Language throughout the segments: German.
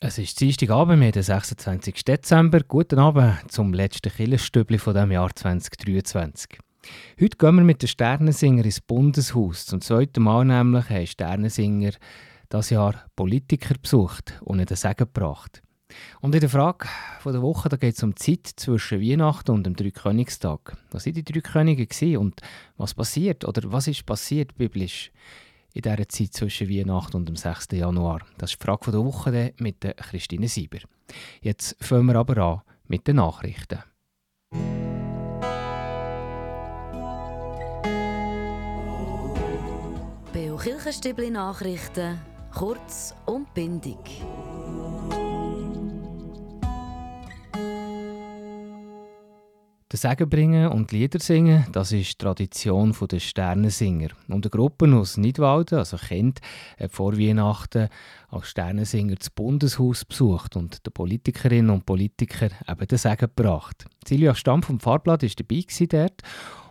Es ist Dienstagabend, wir den 26. Dezember. Guten Abend zum letzten Killerstübli von dem Jahr 2023. Heute gehen wir mit den Sternensinger ins Bundeshaus. Zum zweiten Mal nämlich haben Sternensinger das Jahr Politiker besucht und ihnen Segen gebracht. Und in der Frage der Woche geht es um die Zeit zwischen Weihnachten und dem Dreikönigstag. Was waren die drei Könige und was passiert oder was ist passiert biblisch? In dieser Zeit zwischen Weihnachten und dem 6. Januar? Das ist die Frage der Woche mit Christine Sieber. Jetzt fangen wir aber an mit den Nachrichten. Beo Kirchenstibli Nachrichten, kurz und bindig. Den Segen bringen und Lieder singen, das ist die Tradition der Sternensinger. Und eine Gruppe aus Nidwalden, also Kind, hat vor Weihnachten als Sternensinger das Bundeshaus besucht und den Politikerinnen und Politikern eben den Segen gebracht. Silvia Stamm vom Fahrblatt war dabei dort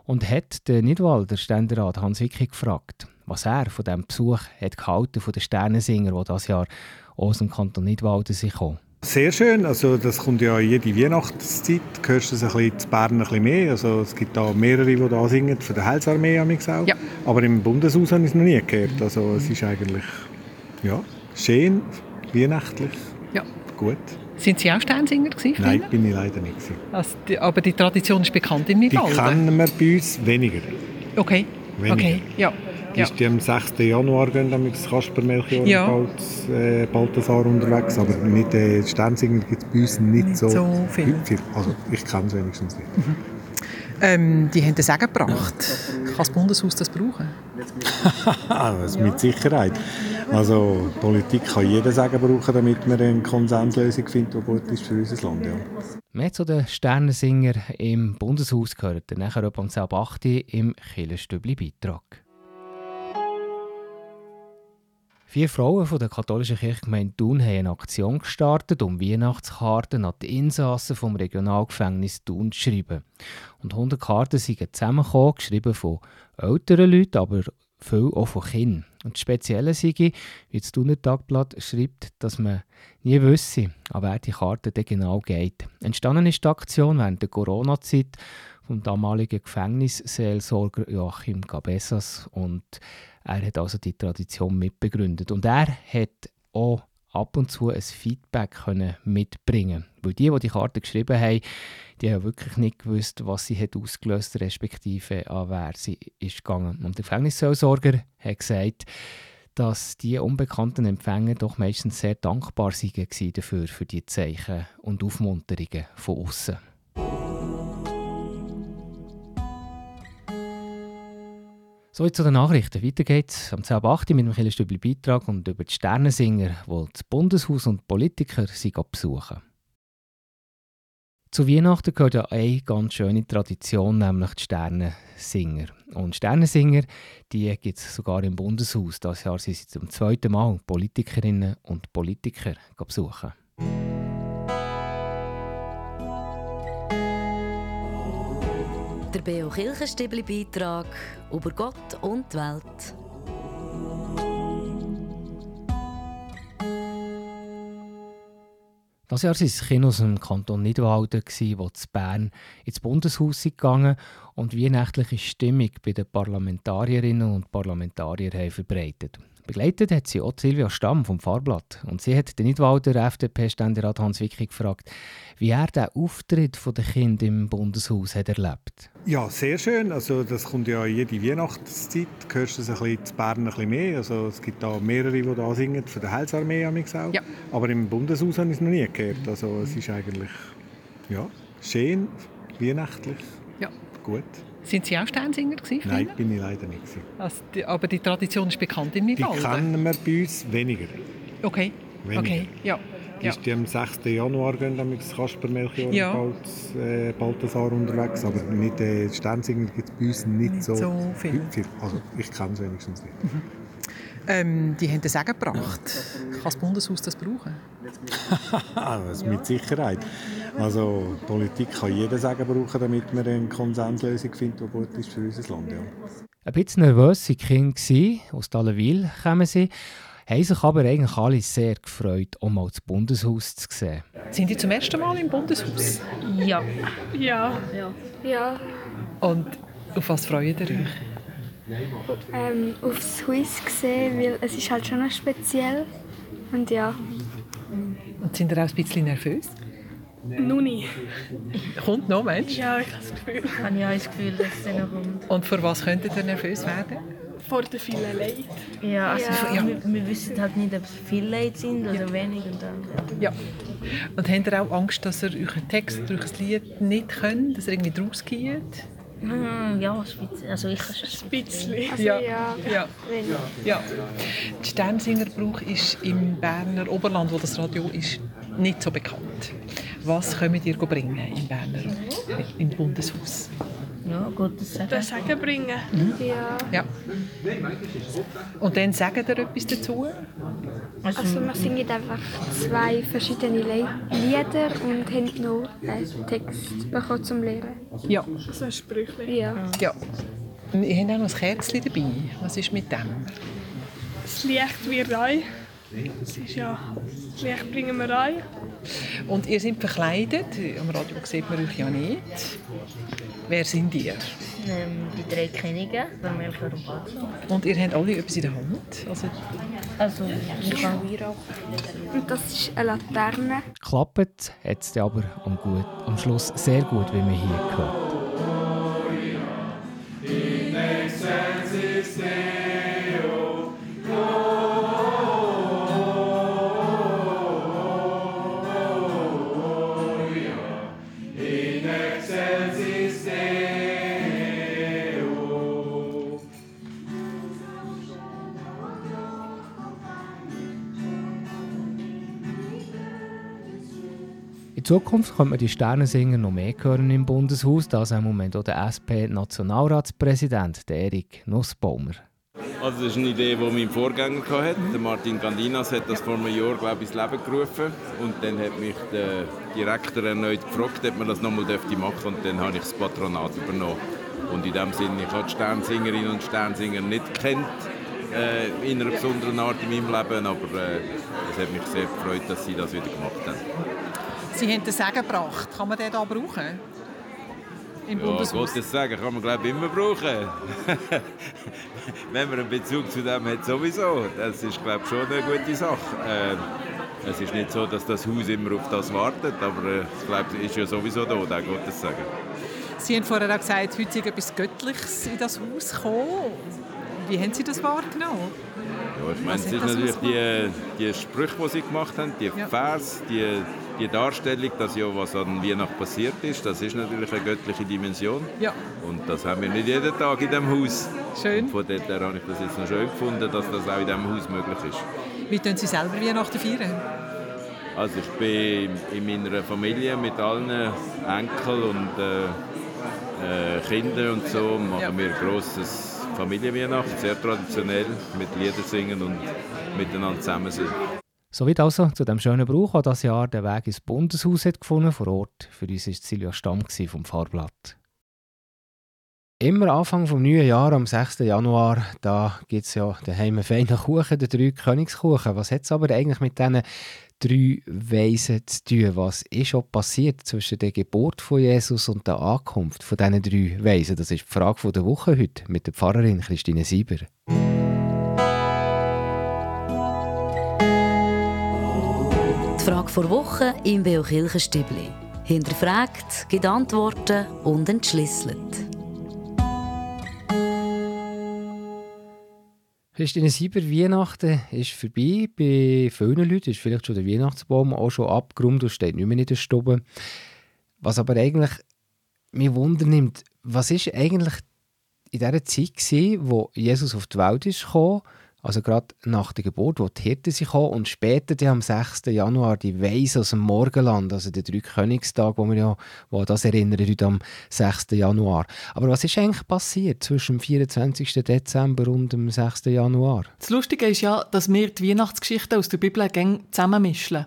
und hat den Nidwalder Ständerat Hans Wicki gefragt, was er von diesem Besuch hat gehalten von den Sternensinger, die dieses Jahr aus dem Kanton Nidwalden sind gekommen. Sehr schön, also das kommt ja jede Weihnachtszeit, hörst du es ein bisschen in Bern ein bisschen mehr, also es gibt da mehrere, die da singen, von der Heilsarmee auch, ja. aber im Bundeshaus habe ich es noch nie gehört, also es ist eigentlich, ja, schön, weihnachtlich, ja. gut. Sind Sie auch Sternsinger gewesen? Nein, bin ich leider nicht Also aber die Tradition ist bekannt in Nidwalden? Die kennen wir bei uns weniger. Okay, weniger. okay, ja. Ja. Ist die am 6. Januar gehen dann mit Kasper Melchior ja. und äh, Balthasar unterwegs, aber mit den äh, Sternsinger gibt es bei uns nicht, nicht so, so viel. viel. Also ich kenne es wenigstens nicht. Mhm. Ähm, die haben den Segen gebracht. Kann das Bundeshaus das brauchen? das mit Sicherheit. Also Politik kann jeder Segen brauchen, damit man eine Konsenslösung findet, die gut ist für unser Land. Ja. Mehr zu den Sternensinger im Bundeshaus gehört dann nachher ab um 8 im Killerstübli-Beitrag. Vier Frauen von der katholischen Kirchgemeinde Thun haben eine Aktion gestartet, um Weihnachtskarten an die Insassen vom Regionalgefängnis Thun zu schreiben. Und 100 Karten sind zusammengekommen, geschrieben von älteren Leuten, aber viel auch von Kindern. Und das Spezielle sei, wie das Thuner Tagblatt schreibt, dass man nie wisse, an wer die Karte genau geht. Entstanden ist die Aktion während der Corona-Zeit vom damaligen Gefängnisseelsorger Joachim Cabezas und er hat also die Tradition mitbegründet. Und er hat auch ab und zu ein Feedback können mitbringen Weil die, die die Karte geschrieben haben, die haben wirklich nicht gewusst, was sie hat ausgelöst respektive an wer sie ist gegangen. Und der Gefängnisseelsorger hat gesagt, dass die unbekannten Empfänger doch meistens sehr dankbar waren dafür, für die Zeichen und Aufmunterungen von außen. So, zu den Nachrichten. Weiter geht's am 10.8. mit dem Killerstübli Beitrag und über die Sternensinger, die das Bundeshaus und Politiker sie besuchen. Zu Weihnachten gehört ja eine ganz schöne Tradition, nämlich die Sternensinger. Und Sternensinger, die gibt es sogar im Bundeshaus. Das Jahr sind sie zum zweiten Mal Politikerinnen und Politiker besuchen. Beo Kirchenstibli Beitrag über Gott und die Welt. Das Jahr waren es Kinder aus dem Kanton Nidwalden, die zu Bern ins Bundeshaus gegangen und weihnachtliche Stimmung bei den Parlamentarierinnen und Parlamentariern verbreitet. Begleitet hat sie auch Silvia Stamm vom Fahrblatt. Und sie hat den Nidwalder FDP-Ständerat Hans Wicki gefragt, wie er den Auftritt der Kinder im Bundeshaus hat erlebt Ja, sehr schön. Also das kommt ja jede Weihnachtszeit. Hörst du es ein bisschen in Bern ein bisschen mehr. Also es gibt da mehrere, die da singen, von der Heilsarmee auch. Ja. Aber im Bundeshaus habe ich es noch nie gehört. Also es ist eigentlich ja, schön, weihnachtlich, ja. gut. Sind Sie auch Sternsinger gewesen? Nein, bin ich leider nicht. Also die, aber die Tradition ist bekannt in Nidwalden? Die kennen wir bei uns weniger. Okay, weniger. okay, ja. Ja. Ist die am 6. Januar gehen dann mit Kasper Melchior ja. und äh, Balthasar unterwegs, aber mit den äh, Sternsinger gibt es bei uns nicht, nicht so, so viel. Also ich kenne es wenigstens nicht. Mhm. Ähm, die haben den Segen gebracht. Kann das Bundeshaus das brauchen? das mit Sicherheit. Also Politik kann jeder Segen brauchen, damit man eine Konsenslösung findet, die gut ist für unser Land. Ja. Ein bisschen nervös waren die Kinder, aus Dallenwil kommen sie haben sich aber eigentlich alle sehr gefreut, um mal das Bundeshaus zu sehen. Sind Sie zum ersten Mal im Bundeshaus? Ja. Ja. Ja. Ja. Und auf was freut ihr euch? Ähm, aufs Haus gesehen, weil es ist halt schon noch speziell. Und ja. Und sind ihr auch ein bisschen nervös? Nuni. Kommt noch, Mensch? Ja, ich habe das Gefühl. Ich habe ja das Gefühl, dass es noch kommt. Und vor was könntet ihr nervös werden? Vor den vielen Leuten. Ja, also Ja. Wir, wir wissen halt nicht, ob es viele Leute sind oder wenig. Und dann, ja. Ja. Und habt ihr auch Angst, dass ihr euren Text durch ein Lied nicht könnt, dass ihr irgendwie draus geht? Hm, ja. Also ich Ein bisschen. Also Ja. ja. Ja. Ja. Der Sternsingerbrauch ist im Berner Oberland, wo das Radio ist, nicht so bekannt. Was könnt ihr bringen im Berner, im Bundeshaus? Ja, gutes Sagen. Das Sagen bringen. Ja. Ja. Und dann sagen ihr etwas dazu? Also wir singen einfach zwei verschiedene Le Lieder und haben noch einen Text bekommen zum Lehren. Ja. So ein Sprüchlein. Ja. ja. Und ihr habt auch noch ein Kerzchen dabei. Was ist mit dem? Das Licht wird rein. Das ist ja, das Licht bringen wir rein. Und ihr seid verkleidet. Am Radio sieht man euch ja nicht. Wer sind ihr? Ähm, die drei Könige, der Melchior und Balthasar. Und ihr habt alle etwas in der Hand. Also, Also, ich kann Und das ist eine Laterne. Klappt hat es aber am, gut, am Schluss sehr gut, wie man hier hört. Zukunft könnte man die Sternensinger noch mehr hören im Bundeshaus, das im Moment auch der SP-Nationalratspräsident, Erik Nussbaumer. Also das ist eine Idee, die mein Vorgänger hatte. Martin Gandinas hat das vor einem Jahr glaube ich, ins Leben gerufen. Und dann hat mich der Direktor erneut gefragt, ob man das nochmal machen dürfte. Und dann habe ich das Patronat übernommen. Und in dem Sinne, ich habe die Sternsingerinnen und Sternsinger nicht kennt äh, in einer besonderen Art in meinem Leben, aber äh, es hat mich sehr gefreut, dass sie das wieder gemacht haben. Sie haben den Segen gebracht. Kann man den hier brauchen? Im Ja, Bundeshaus? Gottes Sagen kann man glaube ich immer brauchen. Wenn man einen Bezug zu dem hat, sowieso. Das ist glaube ich schon eine gute Sache. Ähm, es ist nicht so, dass das Haus immer auf das wartet, aber äh, ich glaube, es ist ja sowieso da, der Gottes Sagen. Sie haben vorher auch gesagt, heute ist etwas Göttliches in das Haus gekommen. Wie haben Sie das wahrgenommen? Ja, ich meine, es ist natürlich die, die Sprüche, die sie gemacht haben, die Ja. Vers, die, die Darstellung, dass ja was an Weihnachten passiert ist, das ist natürlich eine göttliche Dimension. Ja, Und das haben wir nicht jeden Tag in diesem Haus. schön. Und von dort her habe ich das jetzt noch schön gefunden, dass das auch in diesem Haus möglich ist. Wie tun Sie selber Weihnachten feiern? Also ich bin in meiner Familie mit allen Enkeln und äh, äh, Kindern und so machen Ja. wir grosses Familienweihnacht, sehr traditionell, mit Lieder singen und miteinander zusammen sein. Soweit also zu dem schönen Brauch, der dieses Jahr den Weg ins Bundeshaus hat gefunden vor Ort. Für uns war Silvia Stamm vom Fahrblatt. Immer Anfang des neuen Jahres, am 6. Januar, da gibt es ja daheim einen feinen Kuchen, den drei Königskuchen. Was hat es aber eigentlich mit diesen drei Weisen zu tun? Was ist schon passiert zwischen der Geburt von Jesus und der Ankunft von diesen drei Weisen? Das ist die Frage der Woche heute mit der Pfarrerin Christine Sieber. Die Frage vor Woche im Beo Kirchenstübli. Hinterfragt, gibt Antworten und entschlüsselt. Christine Sieber, Weihnachten ist vorbei. Bei vielen Leuten ist vielleicht schon der Weihnachtsbaum auch schon abgeräumt und steht nicht mehr in der Stube. Was aber eigentlich mich wundernimmt, was ist eigentlich in dieser Zeit gewesen, wo Jesus auf die Welt ist gekommen, also gerade nach der Geburt, wo die Hirten sind gekommen und später dann am 6. Januar die Weisen aus dem Morgenland, also der drei Königstag, wo wir ja wo das erinnern heute am 6. Januar. Aber was ist eigentlich passiert zwischen dem 24. Dezember und dem 6. Januar? Das Lustige ist ja, dass wir die Weihnachtsgeschichten aus der Bibel zusammenmischen.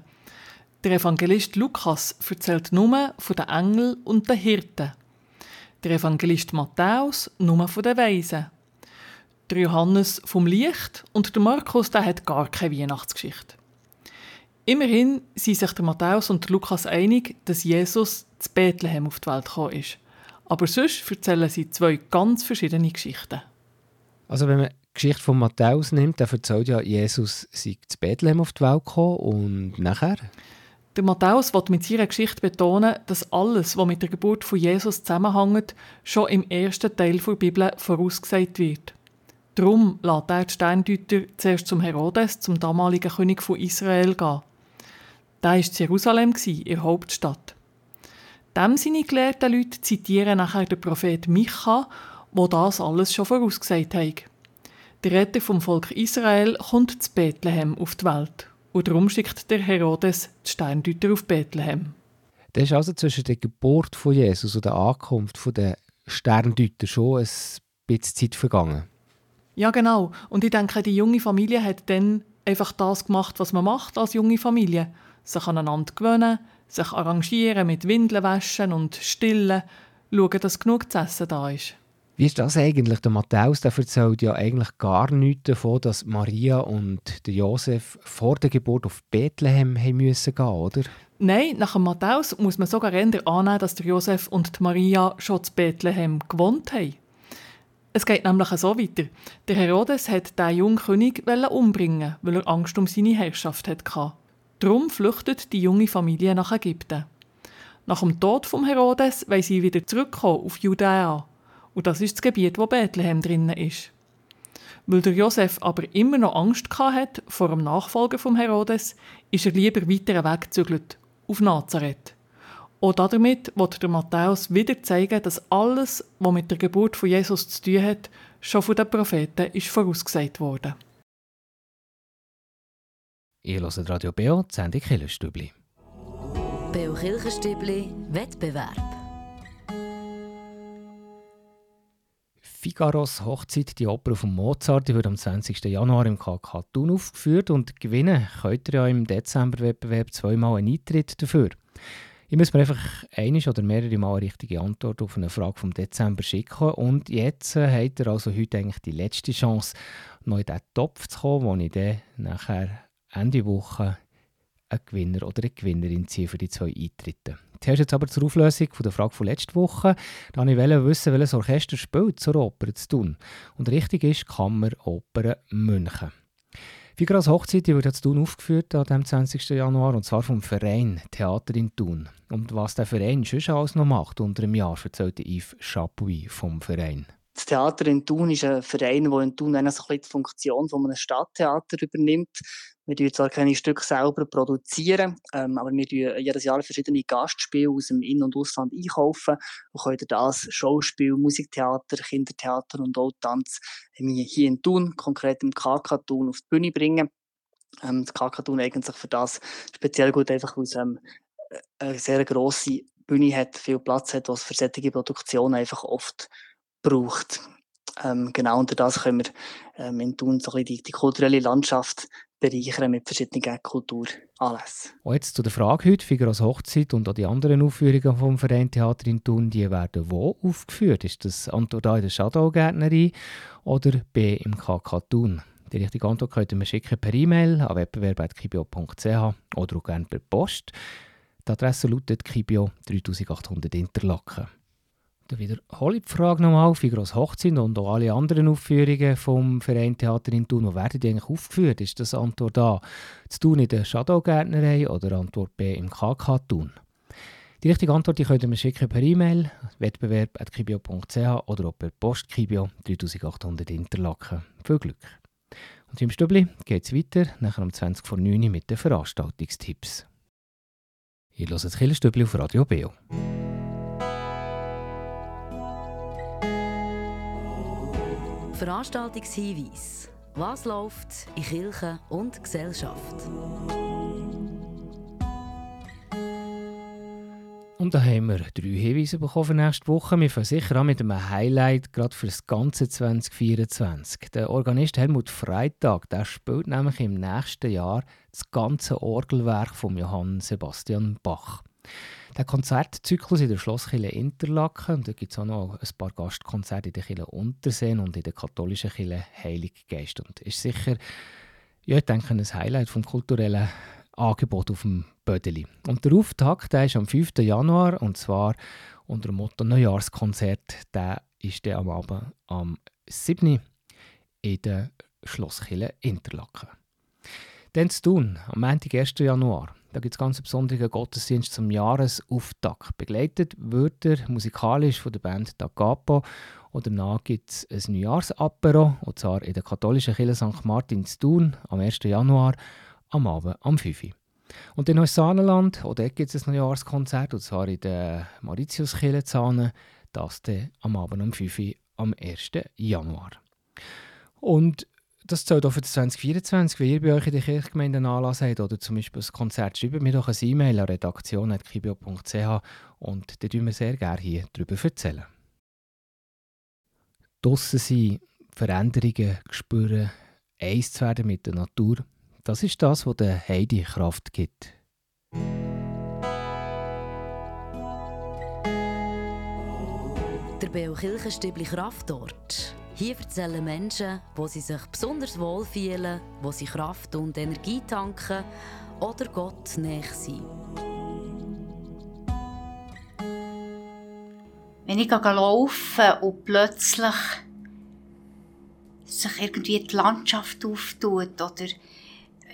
Der Evangelist Lukas erzählt nur von den Engeln und den Hirten. Der Evangelist Matthäus nur von den Weisen. Der Johannes vom Licht und der Markus der hat gar keine Weihnachtsgeschichte. Immerhin sind sich der Matthäus und der Lukas einig, dass Jesus zu Bethlehem auf die Welt gekommen ist. Aber sonst erzählen sie zwei ganz verschiedene Geschichten. Also wenn man die Geschichte von Matthäus nimmt, dann erzählt ja, Jesus sei zu Bethlehem auf die Welt gekommen und nachher? Der Matthäus will mit seiner Geschichte betonen, dass alles, was mit der Geburt von Jesus zusammenhängt, schon im ersten Teil der Bibel vorausgesagt wird. Darum lässt er die Sterndeuter zuerst zum Herodes, zum damaligen König von Israel, gehen. Der war Jerusalem, ihre Hauptstadt. Dem seine gelehrten Leute zitieren nachher den Prophet Micha, wo das alles schon vorausgesagt hat. Der Retter vom Volk Israel kommt zu Bethlehem auf die Welt. Und darum schickt der Herodes die Sterndeuter auf Bethlehem. Das ist also zwischen der Geburt von Jesus und der Ankunft der Sterndeuter schon ein bisschen Zeit vergangen. Ja, genau. Und ich denke, die junge Familie hat dann einfach das gemacht, was man macht als junge Familie. Sich aneinander gewöhnen, sich arrangieren mit Windeln waschen und stillen, schauen, dass genug zu essen da ist. Wie ist das eigentlich? Der Matthäus der erzählt ja eigentlich gar nichts davon, dass Maria und der Josef vor der Geburt auf Bethlehem haben müssen gehen, oder? Nein, nach dem Matthäus muss man sogar eher annehmen, dass der Josef und die Maria schon zu Bethlehem gewohnt haben. Es geht nämlich so weiter. Der Herodes hat den jungen König umbringen, weil er Angst um seine Herrschaft hatte. Darum flüchtet die junge Familie nach Ägypten. Nach dem Tod von Herodes wollen sie wieder zurückkommen auf Judäa. Und das ist das Gebiet, wo Bethlehem drinnen ist. Weil der Josef aber immer noch Angst hatte vor dem Nachfolger von Herodes, ist er lieber weiter weggezügelt, auf Nazareth. Und damit wird der Matthäus wieder zeigen, dass alles, was mit der Geburt von Jesus zu tun hat, schon von den Propheten ist vorausgesagt wurde. Ihr hört Radio Beo, die Sendung Kirchenstübli. Beo Kirchenstübli, Wettbewerb. Figaros Hochzeit, die Oper von Mozart, die wird am 20. Januar im KK Thun aufgeführt und gewinnen könnt ihr ja im Dezember-Wettbewerb zweimal einen Eintritt dafür. Ich muss mir einfach eine oder mehrere Mal eine richtige Antwort auf eine Frage vom Dezember schicken und jetzt äh, habt ihr also heute eigentlich die letzte Chance, noch in diesen Topf zu kommen, wo ich dann nachher Ende Woche einen Gewinner oder eine Gewinnerin ziehe für die zwei Eintritte. Zuerst jetzt aber zur Auflösung von der Frage von letzter Woche. Da wollte ich wissen, welches Orchester spielt zur Oper zu tun. Und richtig ist Kammeroper München. Figaros Hochzeit wird jetzt Thun aufgeführt am 20. Januar und zwar vom Verein Theater in Thun. Und was der Verein schon alles noch macht unter einem Jahr, erzählt Yves Chapuis vom Verein. Das Theater in Thun ist ein Verein, der in Thun eine die Funktion von einem Stadttheater übernimmt. Wir produzieren zwar keine Stücke selber, produzieren, ähm, aber wir kaufen jedes Jahr verschiedene Gastspiele aus dem In- und Ausland einkaufen und können das Schauspiel, Musiktheater, Kindertheater und auch Tanz hier in Thun, konkret im KK Thun, auf die Bühne bringen. Ähm, das KK Thun eignet sich für das speziell gut, einfach es ähm, eine sehr grosse Bühne hat, viel Platz hat, was für solche Produktionen einfach oft braucht. Ähm, genau unter das können wir ähm, in Thun so die, die kulturelle Landschaft bereichern mit verschiedenen Kulturanlässen. Und jetzt zu der Frage heute, Figaros Hochzeit und auch die anderen Aufführungen vom Verein Theater in Thun, die werden wo aufgeführt? Ist das Antwort A in der Shadow-Gärtnerei oder B im KK Thun? Die richtige Antwort könnt ihr mir schicken per E-Mail an wettbewerb.kibio.ch oder auch gerne per Post. Die Adresse lautet Kibio 3800 Interlaken. Dann wiederhole ich die Frage nochmal. Figros Hochzeit und auch alle anderen Aufführungen vom Verein Theater in Thun, wo werden die eigentlich aufgeführt? Ist das Antwort A zu tun in der Shadowgärtnerei oder Antwort B im KK Thun? Die richtige Antwort die könnt ihr mir schicken per E-Mail, wettbewerb.kibio.ch oder auch per Post Kibio 3800 Interlaken. Viel Glück! Und im Stübli geht es weiter, nachher um 20 vor 9 Uhr mit den Veranstaltungstipps. Ihr hört das Killerstübli auf Radio Beo. Veranstaltungshinweis. Was läuft in Kirche und Gesellschaft? Und da haben wir drei Hinweise bekommen für nächste Woche. Wir fangen sicher an mit einem Highlight gerade für das ganze 2024. Der Organist Helmut Freitag der spielt nämlich im nächsten Jahr das ganze Orgelwerk von Johann Sebastian Bach. Der Konzertzyklus in der Schlosskirche Interlaken, und da gibt es auch noch ein paar Gastkonzerte in der Kirche Unterseen und in der katholischen Kirche Heilig Geist. Und ist sicher, ja, ich denke, ein Highlight vom kulturellen Angebot auf dem Bödeli. Und der Auftakt der ist am 5. Januar und zwar unter dem Motto Neujahrskonzert. Der ist der am Abend am 7. in der Schlosskirche Interlaken. Dann zu tun, am Montag, 1. Januar. Da gibt es ganz besonderen Gottesdienst zum Jahresauftakt. Begleitet wird er musikalisch von der Band Da Capo. Und danach gibt es ein Neujahrsapero, und zwar in der katholischen Kirche St. Martin zu Thun am 1. Januar am Abend am 5. Uhr. Und in Neusaaneland, auch dort gibt es ein Neujahrskonzert, und zwar in der Mauritiuskirche Zahne, das dann am Abend um 5 Uhr am 1. Januar. Und das zählt auch für 2024, wenn ihr bei euch in der Kirchgemeinde einen Anlass habt oder zum Beispiel ein Konzert, schreibt mir doch eine E-Mail an redaktion.kibio.ch und dann tun wir sehr gerne hier darüber erzählen. Draussen sein, Veränderungen spüren, eins zu werden mit der Natur, das ist das, was der Heidi Kraft gibt. Der Beo Kirchenstübli Kraftort. Hier erzählen Menschen, wo sie sich besonders wohl fühlen, wo sie Kraft und Energie tanken oder Gott näher sind. Wenn ich laufe und plötzlich sich irgendwie die Landschaft auftut oder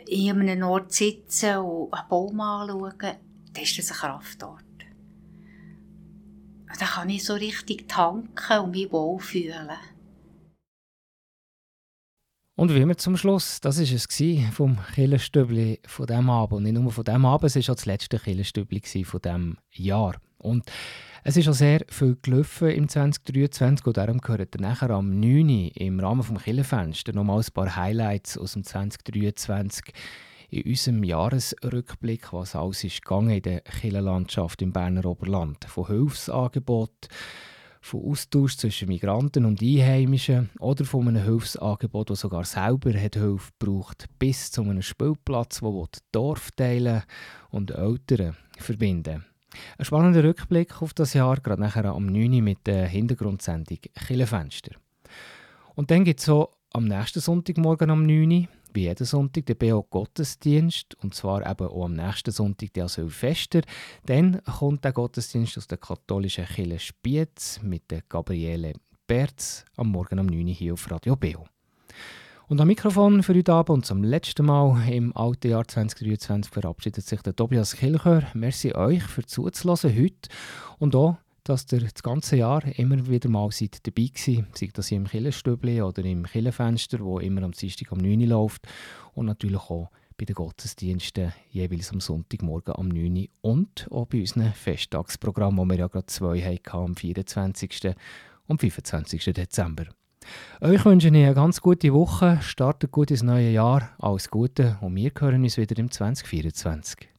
in einem Ort sitzen und einen Baum anschauen, dann ist das ein Kraftort. Da kann ich so richtig tanken und mich wohlfühlen. Und wie immer zum Schluss, das war es vom Killenstübli von diesem Abend. Und nicht nur von diesem Abend, es war auch das letzte Killenstübli von diesem Jahr. Und es ist auch sehr viel gelaufen im 2023 und darum gehört ihr nachher am 9. im Rahmen des Killenfensters nochmal ein paar Highlights aus dem 2023 in unserem Jahresrückblick, was alles ist gegangen in der Killenlandschaft im Berner Oberland. Von Hilfsangeboten, von Austausch zwischen Migranten und Einheimischen oder von einem Hilfsangebot, das sogar selber hat Hilfe braucht, bis zu einem Spielplatz, wo Dorfteile und Eltern verbinden. Ein spannender Rückblick auf das Jahr, gerade nachher am 9. mit der Hintergrundsendung Killenfenster. Und dann gibt es so am nächsten Sonntagmorgen am 9 wie jeden Sonntag der BO Gottesdienst und zwar eben auch am nächsten Sonntag der Silvester. Dann kommt der Gottesdienst aus der katholischen Kirche Spiez mit der Gabriele Berz am Morgen um 9 Uhr hier auf Radio BO. Und am Mikrofon für heute Abend und zum letzten Mal im alten Jahr 2023 verabschiedet sich der Tobias Kilchör. Merci euch für zuzulassen heute und auch dass ihr das ganze Jahr immer wieder mal seid dabei gewesen, sei das im Killenstübli oder im Killenfenster, wo immer am Dienstag um 9 Uhr läuft und natürlich auch bei den Gottesdiensten jeweils am Sonntagmorgen um 9 Uhr und auch bei unseren Festtagsprogrammen, wo wir ja gerade zwei hatten, am 24. und 25. Dezember. Euch wünsche ich eine ganz gute Woche, startet gut ins neue Jahr, alles Gute und wir hören uns wieder im 2024.